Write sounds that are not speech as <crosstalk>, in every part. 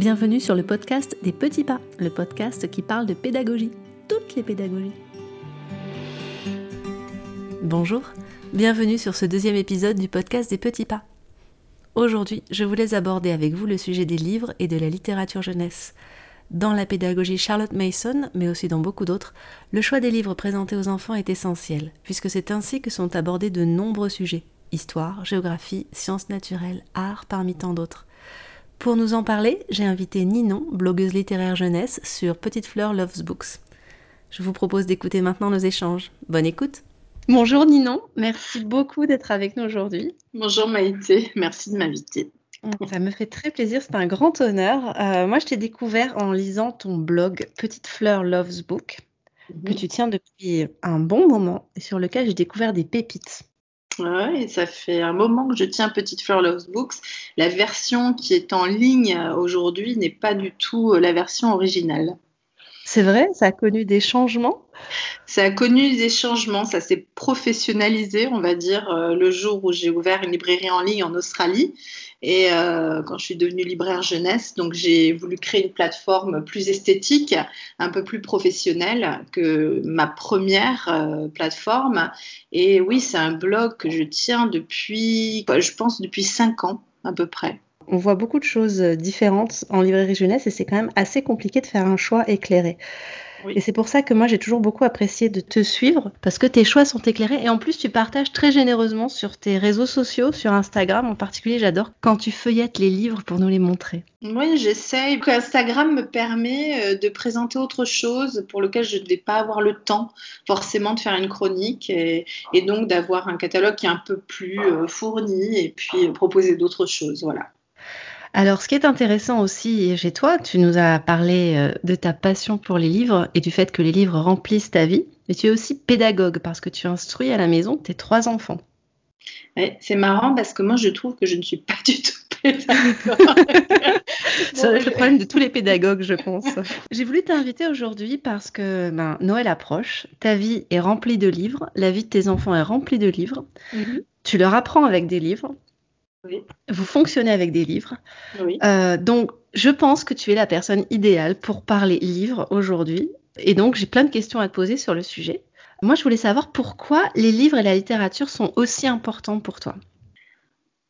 Bienvenue sur le podcast des petits pas, le podcast qui parle de pédagogie, toutes les pédagogies. Bonjour, bienvenue sur ce deuxième épisode du podcast des petits pas. Aujourd'hui, je voulais aborder avec vous le sujet des livres et de la littérature jeunesse. Dans la pédagogie Charlotte Mason, mais aussi dans beaucoup d'autres, le choix des livres présentés aux enfants est essentiel, puisque c'est ainsi que sont abordés de nombreux sujets histoire, géographie, sciences naturelles, art, parmi tant d'autres. Pour nous en parler, j'ai invité Ninon, blogueuse littéraire jeunesse sur Petite Fleur Loves Books. Je vous propose d'écouter maintenant nos échanges. Bonne écoute. Bonjour Ninon, merci beaucoup d'être avec nous aujourd'hui. Bonjour Maïté, merci de m'inviter. Ça me fait très plaisir, c'est un grand honneur. Euh, moi, je t'ai découvert en lisant ton blog Petite Fleur Loves Book, que mhm. tu tiens depuis un bon moment et sur lequel j'ai découvert des pépites. Ouais, ça fait un moment que je tiens Petite Fleur Loves Books. La version qui est en ligne aujourd'hui n'est pas du tout la version originale. C'est vrai, ça a connu des changements? Ça a connu des changements, ça s'est professionnalisé, on va dire, euh, le jour où j'ai ouvert une librairie en ligne en Australie. Et euh, quand je suis devenue libraire jeunesse, donc j'ai voulu créer une plateforme plus esthétique, un peu plus professionnelle que ma première euh, plateforme. Et oui, c'est un blog que je tiens depuis, je pense, depuis cinq ans à peu près. On voit beaucoup de choses différentes en librairie jeunesse et c'est quand même assez compliqué de faire un choix éclairé. Et c'est pour ça que moi j'ai toujours beaucoup apprécié de te suivre parce que tes choix sont éclairés et en plus tu partages très généreusement sur tes réseaux sociaux, sur Instagram en particulier. J'adore quand tu feuillettes les livres pour nous les montrer. Oui, j'essaye. Instagram me permet euh, de présenter autre chose pour lequel je ne vais pas avoir le temps forcément de faire une chronique et, donc d'avoir un catalogue qui est un peu plus euh, fourni et puis euh, proposer d'autres choses. Voilà. Alors, ce qui est intéressant aussi chez toi, tu nous as parlé euh, de ta passion pour les livres et du fait que les livres remplissent ta vie, mais tu es aussi pédagogue parce que tu instruis à la maison tes trois enfants. c'est marrant parce que moi, je trouve que je ne suis pas du tout <laughs> pédagogue. C'est le problème de tous les pédagogues, je pense. <laughs> J'ai voulu t'inviter aujourd'hui parce que ben, Noël approche, ta vie est remplie de livres, la vie de tes enfants est remplie de livres. Mhm. Tu leur apprends avec des livres, vous fonctionnez avec des livres. Euh, donc, je pense que tu es la personne idéale pour parler livres aujourd'hui. Et donc, j'ai plein de questions à te poser sur le sujet. Moi, je voulais savoir pourquoi les livres et la littérature sont aussi importants pour toi.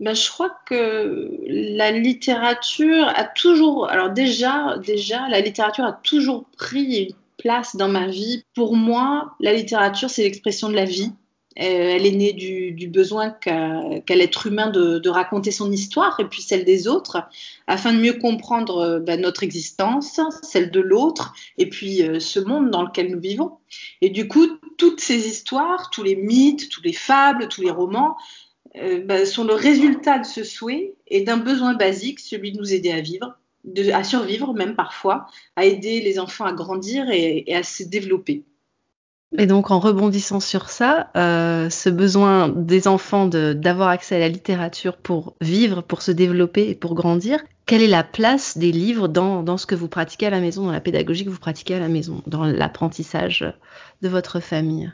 Ben, je crois que la littérature a toujours, alors déjà, déjà, la littérature a toujours pris une place dans ma vie. Pour moi, la littérature, c'est l'expression de la vie. Euh, elle est née du, besoin qu'a l'être humain de, raconter son histoire et puis celle des autres, afin de mieux comprendre euh, bah, notre existence, celle de l'autre, et puis euh, ce monde dans lequel nous vivons. Et du coup, toutes ces histoires, tous les mythes, tous les fables, tous les romans, bah, sont le résultat de ce souhait et d'un besoin basique, celui de nous aider à vivre, à survivre même parfois, à aider les enfants à grandir et à se développer. Et donc, en rebondissant sur ça, euh, ce besoin des enfants d'avoir accès à la littérature pour vivre, pour se développer et pour grandir, quelle est la place des livres dans, dans ce que vous pratiquez à la maison, dans la pédagogie que vous pratiquez à la maison, dans l'apprentissage de votre famille?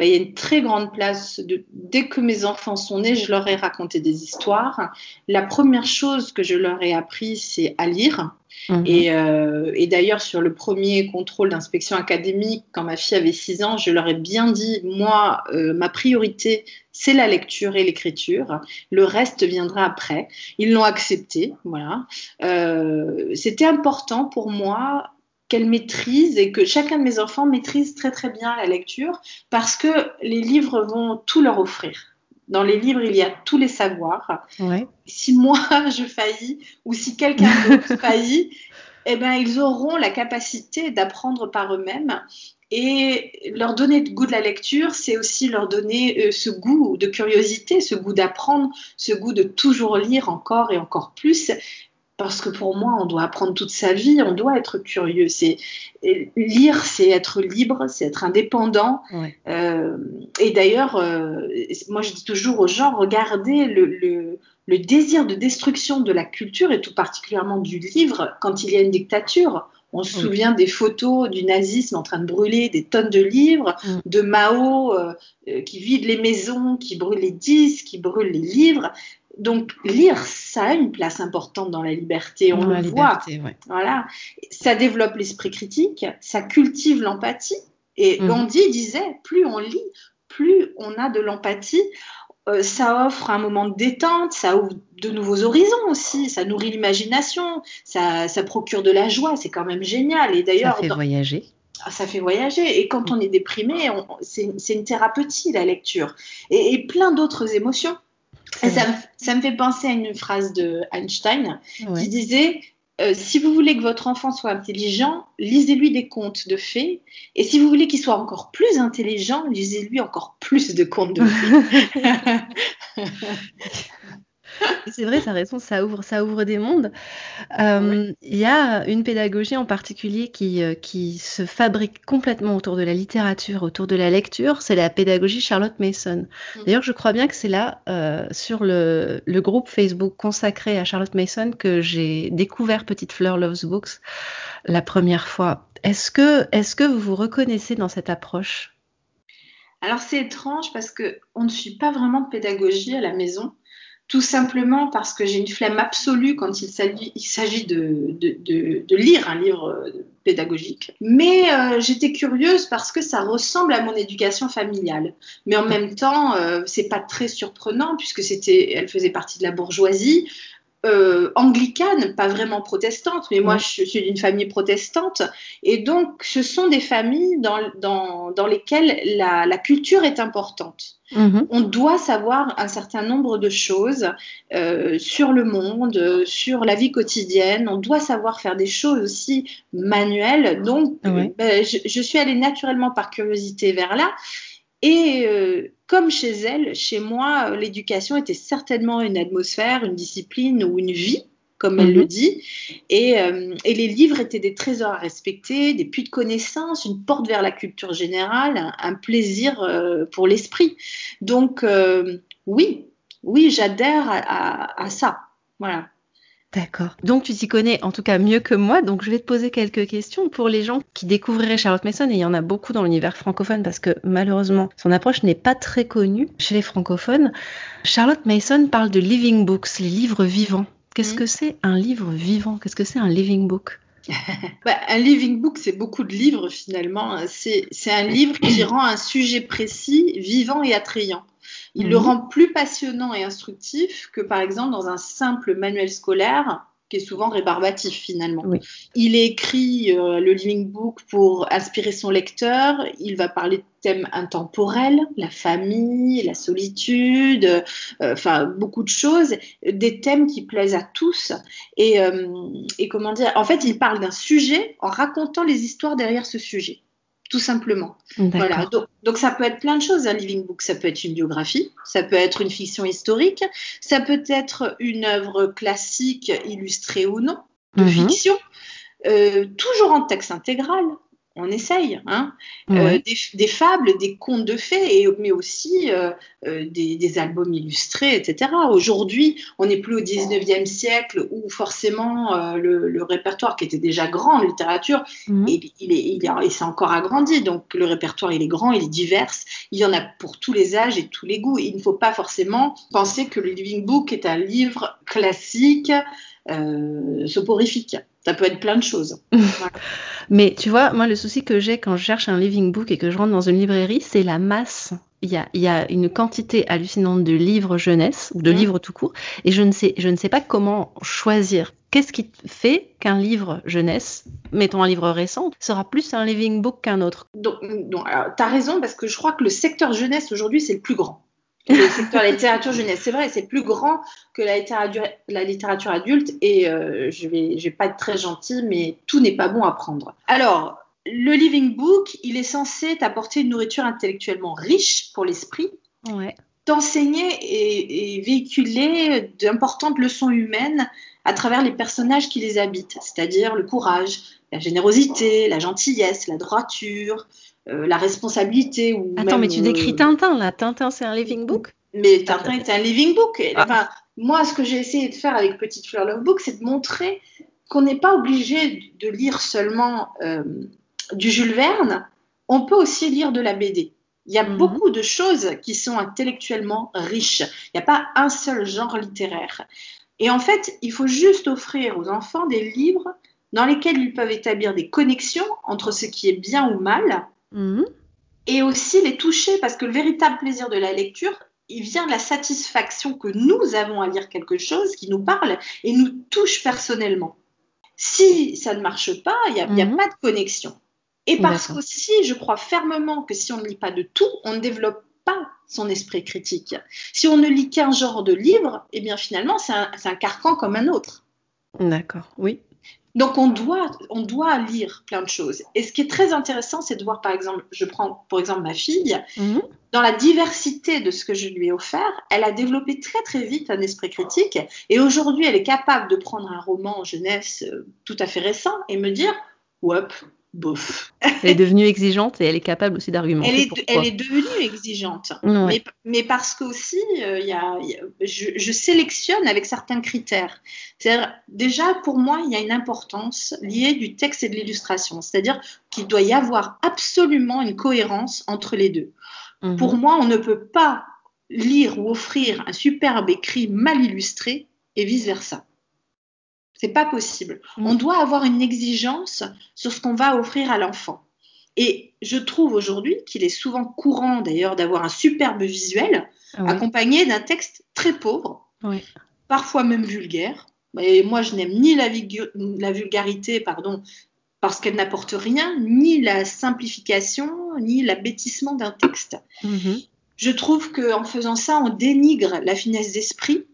Bah, il y a une très grande place. De, dès que mes enfants sont nés, je leur ai raconté des histoires. La première chose que je leur ai appris, c'est à lire. Mhm. Euh, et, d'ailleurs, sur le premier contrôle d'inspection académique, quand ma fille avait 6 ans, je leur ai bien dit, moi, euh, ma priorité, c'est la lecture et l'écriture. Le reste viendra après. Ils l'ont accepté, voilà. Euh, c'était important pour moi qu'elle maîtrise et que chacun de mes enfants maîtrise très très bien la lecture parce que les livres vont tout leur offrir. Dans les livres, il y a tous les savoirs. Si moi <laughs> je faillis ou si quelqu'un d'autre <laughs> faillit, eh ben, ils auront la capacité d'apprendre par eux-mêmes. Et leur donner le goût de la lecture, c'est aussi leur donner euh, ce goût de curiosité, ce goût d'apprendre, ce goût de toujours lire encore et encore plus parce que pour moi, on doit apprendre toute sa vie, on doit être curieux. C'est lire, c'est être libre, c'est être indépendant. Euh, et d'ailleurs, euh, moi, je dis toujours aux gens, regardez le, désir de destruction de la culture et tout particulièrement du livre quand il y a une dictature. On se souvient des photos du nazisme en train de brûler des tonnes de livres, mm. de Mao euh, qui vide les maisons, qui brûle les disques, qui brûle les livres donc lire, ça a une place importante dans la liberté, on le voit. Voilà, ça développe l'esprit critique, ça cultive l'empathie. Et mhm. Gandhi disait, plus on lit, plus on a de l'empathie. Euh, ça offre un moment de détente, ça ouvre de nouveaux horizons aussi, ça nourrit l'imagination, ça, procure de la joie, c'est quand même génial. Et d'ailleurs, ça fait voyager. Ah, ça fait voyager. Et quand on est déprimé, c'est une thérapeutie, la lecture. et plein d'autres émotions. Ça, me fait penser à une phrase de Einstein qui disait euh, si vous voulez que votre enfant soit intelligent, lisez-lui des contes de fées. Et si vous voulez qu'il soit encore plus intelligent, lisez-lui encore plus de contes de fées. <laughs> <laughs> C'est vrai, ça raison, ça ouvre, ça ouvre des mondes. Euh, il y a une pédagogie en particulier qui, euh, qui se fabrique complètement autour de la littérature, autour de la lecture, c'est la pédagogie Charlotte Mason. Mm. D'ailleurs, je crois bien que c'est là, euh, sur le, le, groupe Facebook consacré à Charlotte Mason, que j'ai découvert Petite Fleur Loves Books la première fois. Est-ce que, est-ce que vous vous reconnaissez dans cette approche? Alors c'est étrange parce que on ne suit pas vraiment de pédagogie à la maison tout simplement parce que j'ai une flemme absolue quand il s'agit de, lire un livre euh, pédagogique. Mais euh, j'étais curieuse parce que ça ressemble à mon éducation familiale. Mais en même temps, euh, c'est pas très surprenant puisque c'était, elle faisait partie de la bourgeoisie. Euh, anglicane, pas vraiment protestante, mais moi je suis d'une famille protestante, et donc ce sont des familles dans, dans, dans lesquelles la, la, culture est importante. Mhm. On doit savoir un certain nombre de choses euh, sur le monde, sur la vie quotidienne, on doit savoir faire des choses aussi manuelles, donc ben, je, je, suis allée naturellement par curiosité vers là. Et euh, comme chez elle, chez moi, l'éducation était certainement une atmosphère, une discipline ou une vie, comme elle le mhm. dit. Et, euh, et, les livres étaient des trésors à respecter, des puits de connaissances, une porte vers la culture générale, un, plaisir euh, pour l'esprit. Donc, oui, oui, j'adhère à, à ça. Voilà. D'accord. Donc tu t'y connais en tout cas mieux que moi, donc je vais te poser quelques questions pour les gens qui découvriraient Charlotte Mason, et il y en a beaucoup dans l'univers francophone parce que malheureusement son approche n'est pas très connue chez les francophones. Charlotte Mason parle de living books, les livres vivants. Qu'est-ce mmh. que c'est un livre vivant? Qu'est-ce que c'est un living book? <laughs> Bah, un living book, c'est beaucoup de livres finalement. C'est un livre qui rend un sujet précis vivant et attrayant. Il le mhm. rend plus passionnant et instructif que par exemple dans un simple manuel scolaire qui est souvent rébarbatif finalement. Il écrit euh, le Living Book pour inspirer son lecteur. Il va parler de thèmes intemporels, la famille, la solitude, euh, enfin beaucoup de choses, des thèmes qui plaisent à tous. Et, euh, et comment dire, en fait, il parle d'un sujet en racontant les histoires derrière ce sujet tout simplement. Voilà. Donc, ça peut être plein de choses un living book. Ça peut être une biographie, ça peut être une fiction historique, ça peut être une œuvre classique illustrée ou non de mhm. fiction, euh, toujours en texte intégral on essaye, hein. Euh, des, fables, des contes de fées, mais aussi euh, euh, des, albums illustrés, etc. Aujourd'hui, on n'est plus au 19e siècle où forcément le, répertoire qui était déjà grand en littérature, mhm. il, il, s'est encore agrandi. Donc le répertoire, il est grand, il est divers, il y en a pour tous les âges et tous les goûts. Il ne faut pas forcément penser que le Living Book est un livre classique, soporifique. Ça peut être plein de choses. <laughs> Mais tu vois, moi, le souci que j'ai quand je cherche un living book et que je rentre dans une librairie, c'est la masse. Il y, a, il y a, une quantité hallucinante de livres jeunesse ou de mmh. livres tout court, et je ne sais, je ne sais pas comment choisir. Qu'est-ce qui fait qu'un livre jeunesse, mettons un livre récent, sera plus un living book qu'un autre? Donc, donc tu as raison, parce que je crois que le secteur jeunesse aujourd'hui, c'est le plus grand le secteur de la littérature jeunesse. C'est vrai, c'est plus grand que la littérature, la littérature adulte et euh, je vais, je vais pas être très gentille, mais tout n'est pas bon à prendre. Alors, le Living Book, il est censé t'apporter une nourriture intellectuellement riche pour l'esprit, ouais. t'enseigner et, et véhiculer d'importantes leçons humaines à travers les personnages qui les habitent, c'est-à-dire le courage, la générosité, la gentillesse, la droiture, euh, la responsabilité. Ou Attends, mais tu décris euh, Tintin là. Tintin, c'est un living book? Mais Tintin est un living book. Ah. Enfin, moi, ce que j'ai essayé de faire avec Petite Fleur Love Book, c'est de montrer qu'on n'est pas obligé de lire seulement euh, du Jules Verne. On peut aussi lire de la BD. Il y a mhm. beaucoup de choses qui sont intellectuellement riches. Il n'y a pas un seul genre littéraire. Et en fait, il faut juste offrir aux enfants des livres dans lesquels ils peuvent établir des connexions entre ce qui est bien ou mal, mhm. et aussi les toucher, parce que le véritable plaisir de la lecture, il vient de la satisfaction que nous avons à lire quelque chose qui nous parle et nous touche personnellement. Si ça ne marche pas, il n'y a, mhm. pas de connexion. Et parce qu'aussi, je crois fermement que si on ne lit pas de tout, on ne développe pas son esprit critique. Si on ne lit qu'un genre de livre, eh bien finalement, c'est un, un, carcan comme un autre. D'accord, oui. Donc on doit, on doit lire plein de choses. Et ce qui est très intéressant, c'est de voir, par exemple, je prends pour exemple ma fille, mhm. dans la diversité de ce que je lui ai offert, elle a développé très très vite un esprit critique. Et aujourd'hui, elle est capable de prendre un roman en jeunesse euh, tout à fait récent et me dire, hop, bof. Elle est devenue exigeante et elle est capable aussi d'argumenter. Elle, est, elle est devenue exigeante. Mais, mais, parce qu'aussi, euh, il y a, je, sélectionne avec certains critères. C'est-à-dire, déjà, pour moi, il y a une importance liée du texte et de l'illustration. C'est-à-dire qu'il doit y avoir absolument une cohérence entre les deux. Mhm. Pour moi, on ne peut pas lire ou offrir un superbe écrit mal illustré et vice-versa. C'est pas possible. Mm. On doit avoir une exigence sur ce qu'on va offrir à l'enfant. Et je trouve aujourd'hui qu'il est souvent courant d'ailleurs d'avoir un superbe visuel accompagné d'un texte très pauvre, parfois même vulgaire. Et moi, je n'aime ni la, vulgarité, pardon, parce qu'elle n'apporte rien, ni la simplification, ni l'abêtissement d'un texte. Mm-hmm. Je trouve qu'en faisant ça, on dénigre la finesse d'esprit,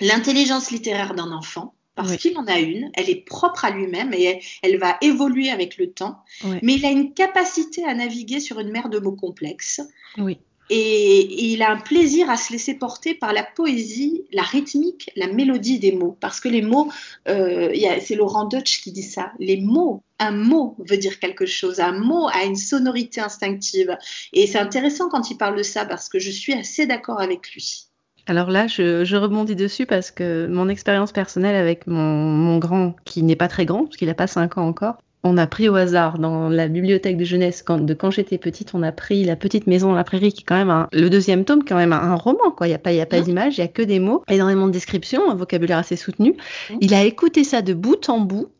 l'intelligence littéraire d'un enfant, parce qu'il en a une, elle est propre à lui-même et elle, va évoluer avec le temps, mais il a une capacité à naviguer sur une mer de mots complexes. Oui. Et, il a un plaisir à se laisser porter par la poésie, la rythmique, la mélodie des mots. Parce que les mots, euh, c'est Laurent Deutsch qui dit ça, les mots, un mot veut dire quelque chose, un mot a une sonorité instinctive. Et c'est intéressant quand il parle de ça parce que je suis assez d'accord avec lui. Alors là, je, rebondis dessus parce que mon expérience personnelle avec mon, grand, qui n'est pas très grand, parce qu'il n'a pas 5 ans encore, on a pris au hasard dans la bibliothèque de jeunesse quand, de quand j'étais petite, on a pris La Petite Maison dans la Prairie, qui est quand même le deuxième tome, quand même un, roman, quoi. Il n'y a pas, y a pas d'image, il y a que des mots, énormément de descriptions, un vocabulaire assez soutenu. Il a écouté ça de bout en bout,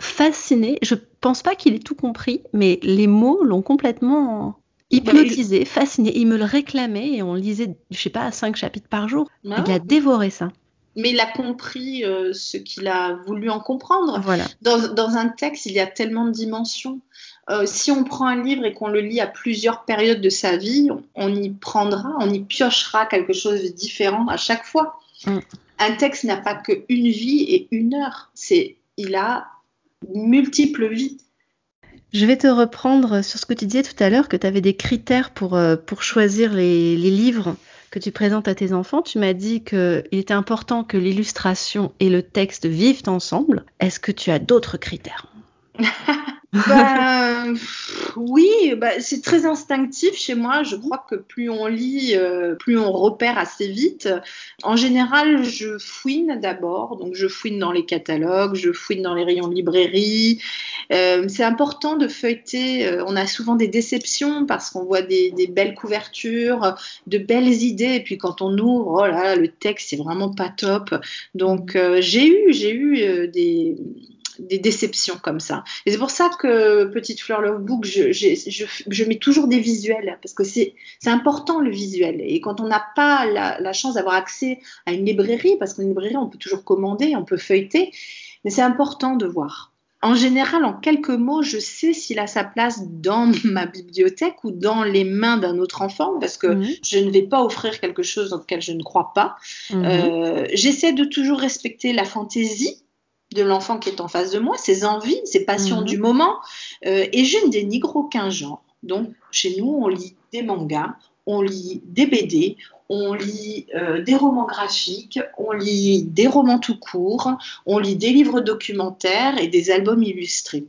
fasciné. Je pense pas qu'il ait tout compris, mais les mots l'ont complètement hypnotisé, fasciné. Il me le réclamait et on lisait, je sais pas, cinq chapitres par jour. Ah il a dévoré ça. Mais il a compris euh, ce qu'il a voulu en comprendre. Voilà. Dans, un texte, il y a tellement de dimensions. Euh, si on prend un livre et qu'on le lit à plusieurs périodes de sa vie, on, y prendra, on y piochera quelque chose de différent à chaque fois. Mm. Un texte n'a pas qu'une vie et une heure. C'est, il a multiples vies. Je vais te reprendre sur ce que tu disais tout à l'heure, que tu avais des critères pour, euh, pour choisir les, les, livres que tu présentes à tes enfants. Tu m'as dit qu'il était important que l'illustration et le texte vivent ensemble. Est-ce que tu as d'autres critères? <laughs> bah, oui, bah, c'est très instinctif chez moi. Je crois que plus on lit, euh, plus on repère assez vite. En général, je fouine d'abord. Donc, je fouine dans les catalogues, je fouine dans les rayons de librairie. Euh, c'est important de feuilleter. Euh, on a souvent des déceptions parce qu'on voit des, belles couvertures, de belles idées. Et puis, quand on ouvre, oh là, le texte, c'est vraiment pas top. Donc, j'ai eu, j'ai eu des des déceptions comme ça. Et c'est pour ça que Petite Fleur Love Book, je, je, mets toujours des visuels, parce que c'est important le visuel. Et quand on n'a pas la, chance d'avoir accès à une librairie, parce qu'une librairie, on peut toujours commander, on peut feuilleter, mais c'est important de voir. En général, en quelques mots, je sais s'il a sa place dans <laughs> ma bibliothèque ou dans les mains d'un autre enfant, parce que mhm. je ne vais pas offrir quelque chose dans lequel je ne crois pas. Mhm. Euh, j'essaie de toujours respecter la fantaisie, de l'enfant qui est en face de moi, ses envies, ses passions mhm. du moment, euh, et je ne dénigre aucun genre. Donc, chez nous, on lit des mangas, on lit des BD, on lit euh, des romans graphiques, on lit des romans tout court, on lit des livres documentaires et des albums illustrés.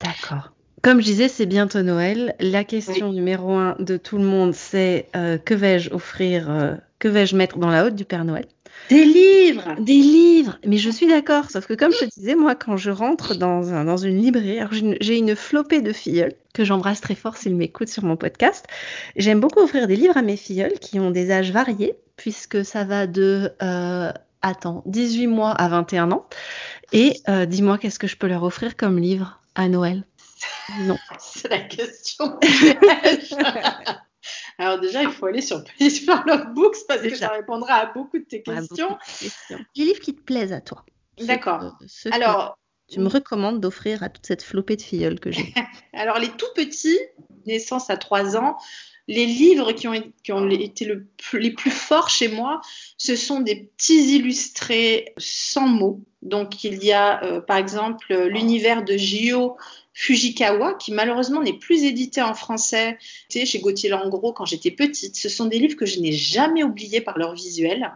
D'accord. Comme je disais, c'est bientôt Noël. La question numéro un de tout le monde, c'est euh, que vais-je offrir que vais-je mettre dans la haute du Père Noël? Des livres Des livres Mais je suis d'accord, sauf que comme je te disais, moi, quand je rentre dans, un, dans une librairie, j'ai une, flopée de filleuls que j'embrasse très fort s'ils m'écoutent sur mon podcast. J'aime beaucoup offrir des livres à mes filleuls qui ont des âges variés, puisque ça va de... Euh, attends, 18 mois à 21 ans. Et euh, dis-moi, qu'est-ce que je peux leur offrir comme livre à Noël? Non. <laughs> C'est la question. <laughs> Alors déjà, il faut aller sur <laughs> Love Books parce que ça répondra à beaucoup de tes questions. Les livres qui te plaisent à toi. D'accord. Alors, tu me recommandes d'offrir à toute cette flopée de filleuls que j'ai. <laughs> Alors, les tout petits, naissance à 3 ans, les livres qui ont, été les plus forts chez moi, ce sont des petits illustrés sans mots. Donc, il y a, euh, par exemple, l'univers de Gio Fujikawa, qui malheureusement n'est plus édité en français chez Gauthier Langros quand j'étais petite. Ce sont des livres que je n'ai jamais oubliés par leur visuel.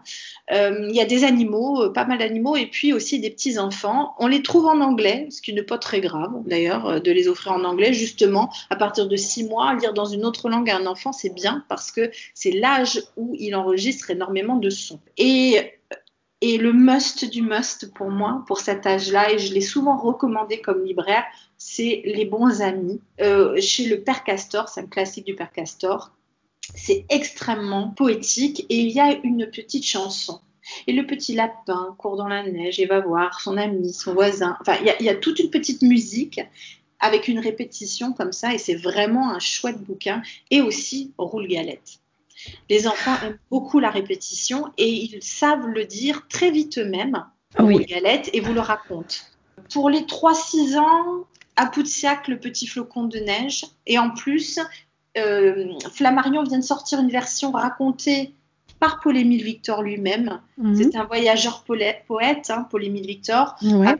Euh, il y a des animaux, euh, pas mal d'animaux, et puis aussi des petits enfants. On les trouve en anglais, ce qui n'est pas très grave d'ailleurs euh, de les offrir en anglais. Justement, à partir de six mois, lire dans une autre langue à un enfant, c'est bien parce que c'est l'âge où il enregistre énormément de sons. Et et le must du must pour moi, pour cet âge-là, et je l'ai souvent recommandé comme libraire, c'est Les bons amis. Euh, chez le Père Castor, c'est un classique du Père Castor. C'est extrêmement poétique et il y a une petite chanson. Et le petit lapin court dans la neige et va voir son ami, son voisin. Enfin, il y, a toute une petite musique avec une répétition comme ça et c'est vraiment un chouette bouquin. Et aussi Roule Galette. Les enfants aiment beaucoup la répétition et ils savent le dire très vite eux-mêmes oui. galette et vous le racontent. Pour les 3-6 ans, à Poutsiac, le petit flocon de neige. Et en plus, euh, Flammarion vient de sortir une version racontée par Paul-Émile Victor lui-même. Mhm. C'est un voyageur poète, hein, Paul-Émile Victor. À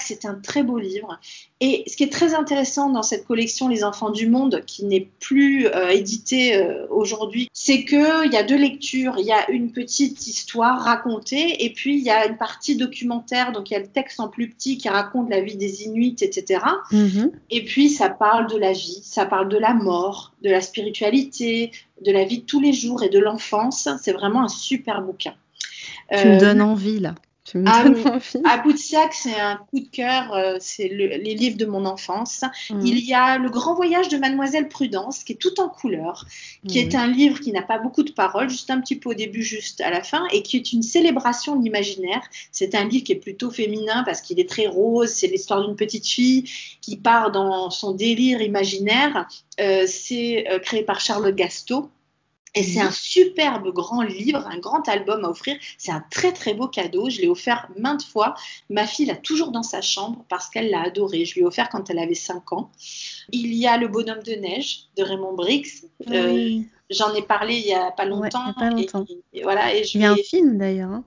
c'est un très beau livre. Et ce qui est très intéressant dans cette collection Les Enfants du Monde, qui n'est plus euh, éditée euh, aujourd'hui, c'est qu'il y a deux lectures. Il y a une petite histoire racontée et puis il y a une partie documentaire. Donc il y a le texte en plus petit qui raconte la vie des Inuits, etc. Mhm. Et puis ça parle de la vie, ça parle de la mort, de la spiritualité, de la vie de tous les jours et de l'enfance. C'est vraiment un super bouquin. Tu me euh, donnes envie là. Tu me à, donnes envie. Boutsiac, c'est un coup de cœur. Euh, c'est les livres de mon enfance. Mm. Il y a Le Grand Voyage de Mademoiselle Prudence, qui est tout en couleur, qui est un livre qui n'a pas beaucoup de paroles, juste un petit peu au début, juste à la fin, et qui est une célébration de l'imaginaire. C'est un livre qui est plutôt féminin parce qu'il est très rose. C'est l'histoire d'une petite fille qui part dans son délire imaginaire. Euh, c'est créé par Charlotte Gasto. Et c'est un superbe grand livre, un grand album à offrir. C'est un très très beau cadeau. Je l'ai offert maintes fois. Ma fille l'a toujours dans sa chambre parce qu'elle l'a adoré. Je lui ai offert quand elle avait 5 ans. Il y a Le bonhomme de neige de Raymond Briggs. Euh, j'en ai parlé il n'y a pas longtemps. il, y a pas longtemps. Et, voilà, et je il y a un film d'ailleurs.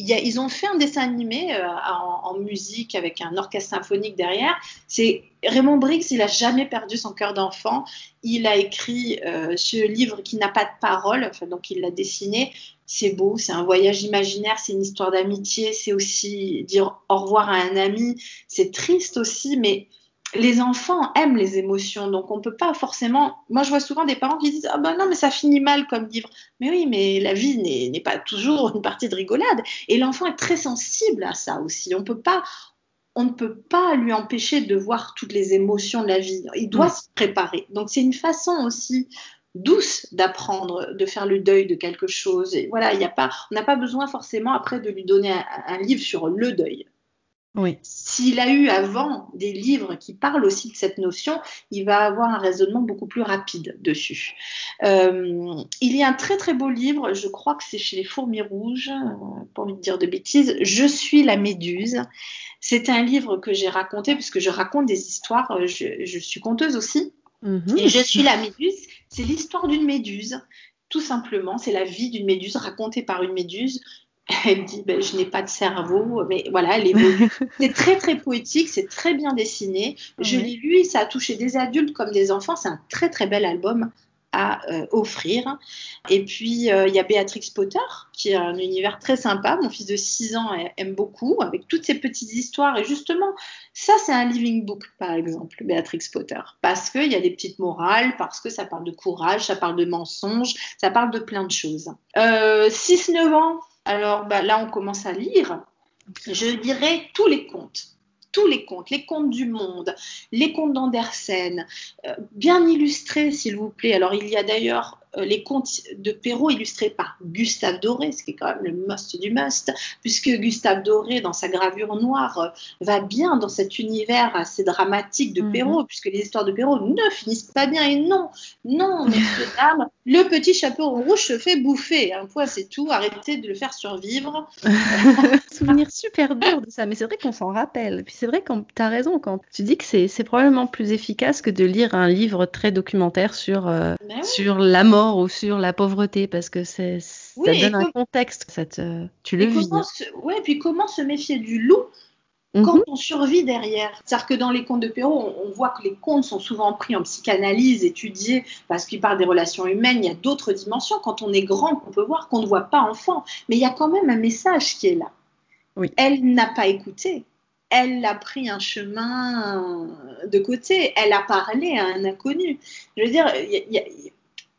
Ils ont fait un dessin animé euh, en, musique avec un orchestre symphonique derrière. C'est Raymond Briggs, il a jamais perdu son cœur d'enfant. Il a écrit euh, ce livre qui n'a pas de parole, donc il l'a dessiné. C'est beau, c'est un voyage imaginaire, c'est une histoire d'amitié, c'est aussi dire au revoir à un ami. C'est triste aussi, mais les enfants aiment les émotions, donc on peut pas forcément. Moi, je vois souvent des parents qui disent Ah ben non, mais ça finit mal comme livre. Mais oui, mais la vie n'est pas toujours une partie de rigolade. Et l'enfant est très sensible à ça aussi. On peut pas. On ne peut pas lui empêcher de voir toutes les émotions de la vie. Il doit se préparer. Donc c'est une façon aussi douce d'apprendre, de faire le deuil de quelque chose. Et voilà, il a pas, on n'a pas besoin forcément après de lui donner un livre sur le deuil. Oui. S'il a eu avant des livres qui parlent aussi de cette notion, il va avoir un raisonnement beaucoup plus rapide dessus. Euh, il y a un très très beau livre, je crois que c'est chez les Fourmis Rouges, euh, pas envie de dire de bêtises, Je suis la méduse. C'est un livre que j'ai raconté, puisque je raconte des histoires, euh, je, suis conteuse aussi. Mhm. Et Je suis la méduse, c'est l'histoire d'une méduse tout simplement, c'est la vie d'une méduse racontée par une méduse. <laughs> Elle dit ben, Je n'ai pas de cerveau, mais voilà, elle évolue. <laughs> c'est très très poétique, c'est très bien dessiné. Je l'ai lu, ça a touché des adultes comme des enfants. C'est un très très bel album à euh, offrir. Et puis, euh, il y a Béatrix Potter, qui a un univers très sympa. Mon fils de 6 ans aime beaucoup, avec toutes ces petites histoires. Et justement, ça, c'est un living book, par exemple, Béatrix Potter. Parce qu'il y a des petites morales, parce que ça parle de courage, ça parle de mensonges, ça parle de plein de choses. 6-9 ans, alors bah, là, on commence à lire. Je dirais tous les contes. Tous les contes, les contes du monde, les contes d'Andersen, euh, bien illustrés s'il vous plaît. Alors il y a d'ailleurs les contes de Perrault illustrés par Gustave Doré, ce qui est quand même le must du must, puisque Gustave Doré, dans sa gravure noire, euh, va bien dans cet univers assez dramatique de mhm. Perrault, puisque les histoires de Perrault ne finissent pas bien. Et non, non, <laughs> messieurs, dames, le petit chapeau rouge se fait bouffer. Un point, c'est tout. Arrêtez de le faire survivre. <laughs> Souvenir super dur de ça, mais c'est vrai qu'on s'en rappelle. Puis c'est vrai que tu as raison quand tu dis que c'est probablement plus efficace que de lire un livre très documentaire sur, euh, ben sur la mort ou sur la pauvreté parce que c'est ça donne un contexte, ça tu le vis. Oui, et puis comment se méfier du loup quand mhm. on survit derrière? C'est-à-dire que dans les contes de Perrault, on, voit que les contes sont souvent pris en psychanalyse, étudiés, parce qu'ils parlent des relations humaines. Il y a d'autres dimensions. Quand on est grand, on peut voir qu'on ne voit pas enfant. Mais il y a quand même un message qui est là. Oui. Elle n'a pas écouté. Elle a pris un chemin de côté. Elle a parlé à un inconnu. Je veux dire, il y a,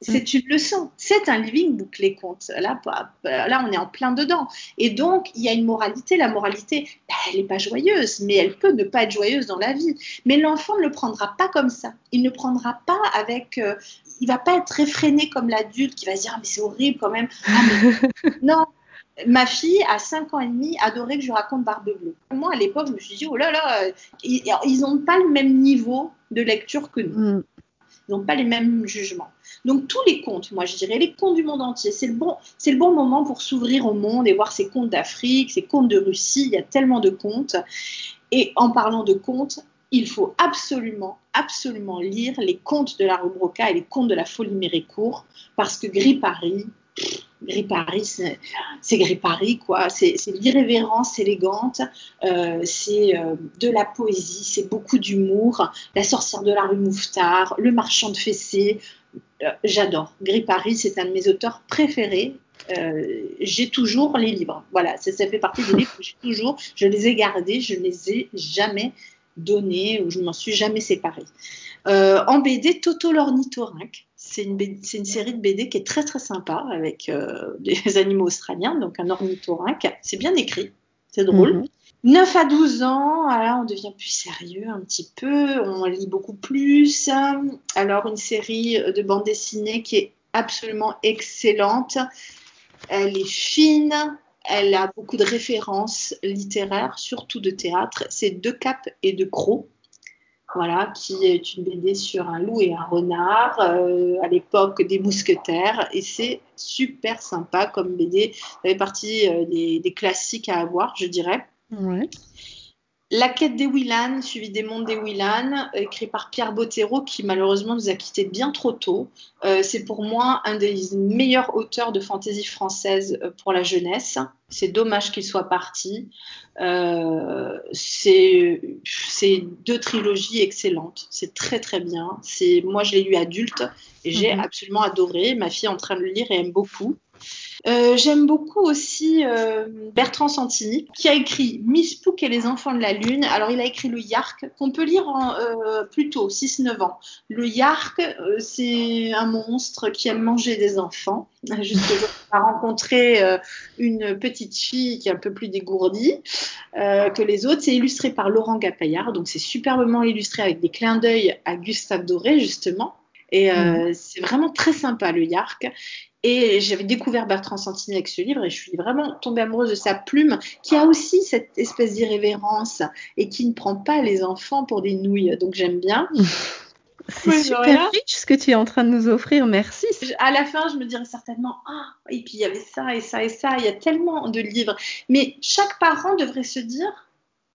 c'est une leçon. C'est un living book, les contes. Là, là, on est en plein dedans. Et donc, il y a une moralité. La moralité, bah, elle n'est pas joyeuse, mais elle peut ne pas être joyeuse dans la vie. Mais l'enfant ne le prendra pas comme ça. Il ne prendra pas avec. Euh, il va pas être réfréné comme l'adulte qui va se dire ah, mais c'est horrible quand même. Ah, <laughs> non. Ma fille, à 5 ans et demi, adorait que je raconte Barbe Bleue. Moi, à l'époque, je me suis dit, oh là là, ils n'ont pas le même niveau de lecture que nous. Mm. Ils n'ont pas les mêmes jugements. Donc tous les contes, moi je dirais les contes du monde entier, c'est le bon, moment pour s'ouvrir au monde et voir ces contes d'Afrique, ces contes de Russie. Il y a tellement de contes. Et en parlant de contes, il faut absolument, absolument lire les contes de la rue Broca et les contes de la folie Méricourt, parce que Gris Paris, c'est Gris Paris, quoi. C'est l'irrévérence élégante, euh, c'est euh, de la poésie, c'est beaucoup d'humour. La sorcière de la rue Mouffetard, Le marchand de fessées, j'adore. Gris Paris, c'est un de mes auteurs préférés. j'ai toujours les livres. Voilà, ça, fait partie des livres que j'ai toujours. Je les ai gardés, je ne les ai jamais donnés ou je ne m'en suis jamais séparée. en BD, Toto l'ornithorynque. C'est une, série de BD qui est très très sympa avec euh, <laughs> des animaux australiens, donc un ornithorynque. C'est bien écrit, c'est drôle. 9 mhm. à 12 ans, là on devient plus sérieux un petit peu, on lit beaucoup plus. Alors une série de bandes dessinées qui est absolument excellente. Elle est fine, elle a beaucoup de références littéraires, surtout de théâtre. C'est Deux Capes et de Crocs voilà, qui est une BD sur un loup et un renard euh, à l'époque des mousquetaires. Et c'est super sympa comme BD. Ça fait partie euh, des, classiques à avoir, je dirais. Ouais. La quête des Willan, suivi des mondes des Willan, écrit par Pierre Bottero, qui malheureusement nous a quittés bien trop tôt. Euh, c'est pour moi un des meilleurs auteurs de fantaisie française euh, pour la jeunesse. C'est dommage qu'il soit parti. Euh, c'est deux trilogies excellentes. C'est très très bien. Moi, je l'ai lu adulte et j'ai mhm. absolument adoré. Ma fille est en train de le lire et aime beaucoup. Euh, j'aime beaucoup aussi euh, Bertrand Santini, qui a écrit Miss Pook et les enfants de la lune. Alors, il a écrit le Yark, qu'on peut lire en, euh, plus tôt, 6-9 ans. Le Yark, c'est un monstre qui aime manger des enfants. Jusque a rencontré une petite fille qui est un peu plus dégourdie que les autres. C'est illustré par Laurent Gapaillard, donc c'est superbement illustré avec des clins d'œil à Gustave Doré, justement. Et mmh. c'est vraiment très sympa le Yark. Et j'avais découvert Bertrand Santini avec ce livre et je suis vraiment tombée amoureuse de sa plume, qui a aussi cette espèce d'irrévérence et qui ne prend pas les enfants pour des nouilles. Donc j'aime bien. <laughs> C'est super riche ce que tu es en train de nous offrir, merci. À la fin, je me dirais certainement, ah, et puis il y avait ça et ça et ça, il y a tellement de livres. Mais chaque parent devrait se dire,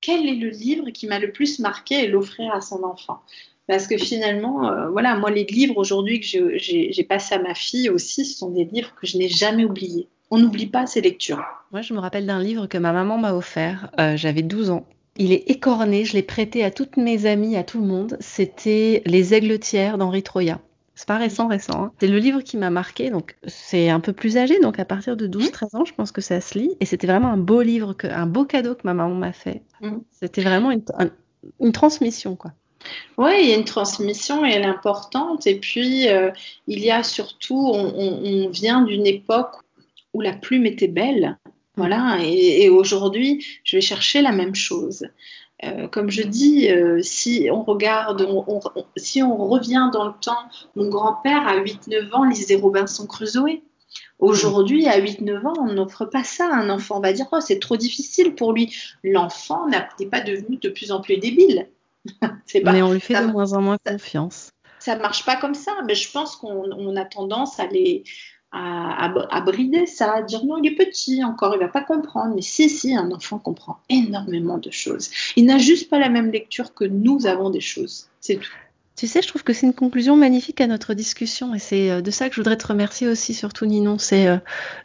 quel est le livre qui m'a le plus marqué et l'offrir à son enfant? Parce que finalement, euh, voilà, moi, les livres aujourd'hui que j'ai passé à ma fille aussi, ce sont des livres que je n'ai jamais oubliés. On n'oublie pas ces lectures. Moi, je me rappelle d'un livre que ma maman m'a offert. Euh, j'avais 12 ans. Il est écorné, je l'ai prêté à toutes mes amies, à tout le monde. C'était Les Aigletières d'Henri Troya. C'est pas récent, récent. Hein. C'est le livre qui m'a marqué, donc c'est un peu plus âgé, donc à partir de 12-13 ans, je pense que ça se lit. Et c'était vraiment un beau livre, que, un beau cadeau que ma maman m'a fait. Mmh. C'était vraiment une, une transmission, quoi. Oui, il y a une transmission et elle est importante. Et puis, euh, il y a surtout, on, vient d'une époque où la plume était belle. Voilà, et, aujourd'hui, je vais chercher la même chose. Euh, comme je dis, euh, si on regarde, si on revient dans le temps, mon grand-père à 8-9 ans lisait Robinson Crusoe. Aujourd'hui, à 8-9 ans, on n'offre pas ça un enfant. Va dire, oh, c'est trop difficile pour lui. L'enfant n'est pas devenu de plus en plus débile. <laughs> mais on lui fait de moins en moins confiance. Ça ne marche pas comme ça, mais je pense qu'on a tendance à les à, brider ça, à dire non, il est petit encore, il va pas comprendre. Mais si, si, un enfant comprend énormément de choses. Il n'a juste pas la même lecture que nous avons des choses. C'est tout. Tu sais, je trouve que c'est une conclusion magnifique à notre discussion et c'est euh, de ça que je voudrais te remercier aussi, surtout Ninon, c'est euh,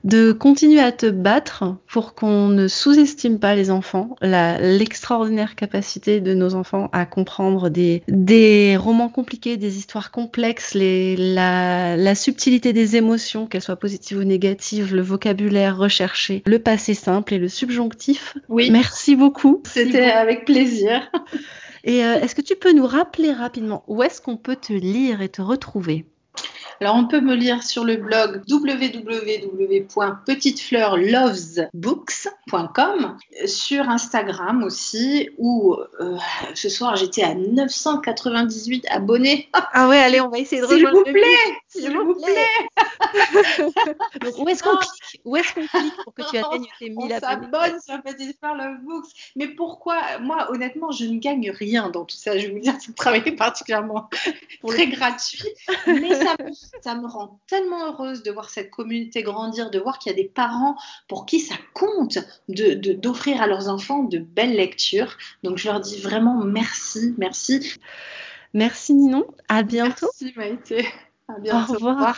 de continuer à te battre pour qu'on ne sous-estime pas les enfants, l'extraordinaire capacité de nos enfants à comprendre des, des romans compliqués, des histoires complexes, les, la, la subtilité des émotions, qu'elles soient positives ou négatives, le vocabulaire recherché, le passé simple et le subjonctif. Oui. Merci beaucoup. C'était avec plaisir. <laughs> Et euh, est-ce que tu peux nous rappeler rapidement où est-ce qu'on peut te lire et te retrouver? Alors, on peut me lire sur le blog www.petitefleurlovesbooks.com, sur Instagram aussi, où euh, ce soir j'étais à 998 abonnés. Ah ouais, allez, on va essayer de S'il vous plaît, s'il vous plaît. <laughs> où est-ce qu'on clique Où est-ce qu'on clique pour que tu <laughs> atteignes tes 1000 abonnés? On s'abonne sur Petite Fleur Love Books. Mais pourquoi? Moi, honnêtement, je ne gagne rien dans tout ça. Je vais vous dire, c'est travailler particulièrement très gratuit. Mais ça me <laughs> ça me rend tellement heureuse de voir cette communauté grandir, de voir qu'il y a des parents pour qui ça compte d'offrir de, à leurs enfants de belles lectures. Donc je leur dis vraiment merci, merci. Merci Ninon, à bientôt. Merci Maïté, à bientôt. Au revoir.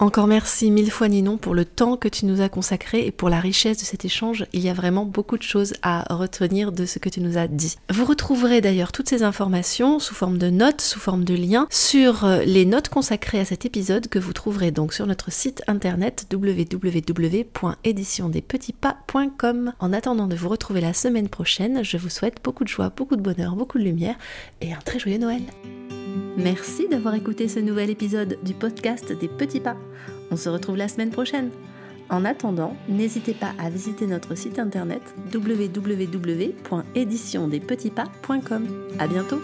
Encore merci mille fois Ninon pour le temps que tu nous as consacré et pour la richesse de cet échange. Il y a vraiment beaucoup de choses à retenir de ce que tu nous as dit. Vous retrouverez d'ailleurs toutes ces informations sous forme de notes, sous forme de liens sur euh, les notes consacrées à cet épisode que vous trouverez donc sur notre site internet www.éditiondespetitspas.com. En attendant de vous retrouver la semaine prochaine, je vous souhaite beaucoup de joie, beaucoup de bonheur, beaucoup de lumière et un très joyeux Noël. Merci d'avoir écouté ce nouvel épisode du podcast des petits pas. On se retrouve la semaine prochaine. En attendant, n'hésitez pas à visiter notre site internet www.éditiondespetitspas.com. À bientôt!